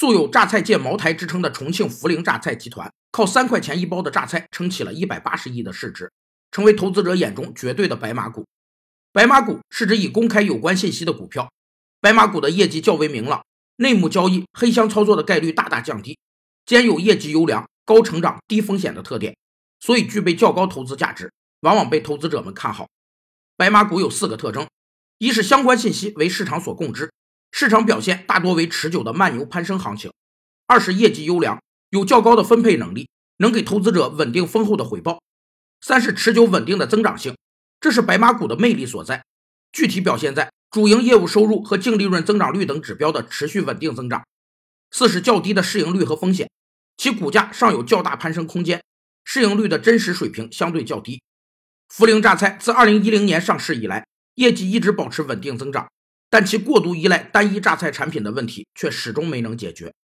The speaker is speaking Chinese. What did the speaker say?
素有榨菜界茅台之称的重庆涪陵榨菜集团，靠三块钱一包的榨菜撑起了一百八十亿的市值，成为投资者眼中绝对的白马股。白马股是指已公开有关信息的股票。白马股的业绩较为明朗，内幕交易、黑箱操作的概率大大降低，兼有业绩优良、高成长、低风险的特点，所以具备较高投资价值，往往被投资者们看好。白马股有四个特征：一是相关信息为市场所共知。市场表现大多为持久的慢牛攀升行情。二是业绩优良，有较高的分配能力，能给投资者稳定丰厚的回报。三是持久稳定的增长性，这是白马股的魅力所在。具体表现在主营业务收入和净利润增长率等指标的持续稳定增长。四是较低的市盈率和风险，其股价尚有较大攀升空间，市盈率的真实水平相对较低。涪陵榨菜自2010年上市以来，业绩一直保持稳定增长。但其过度依赖单一榨菜产品的问题却始终没能解决。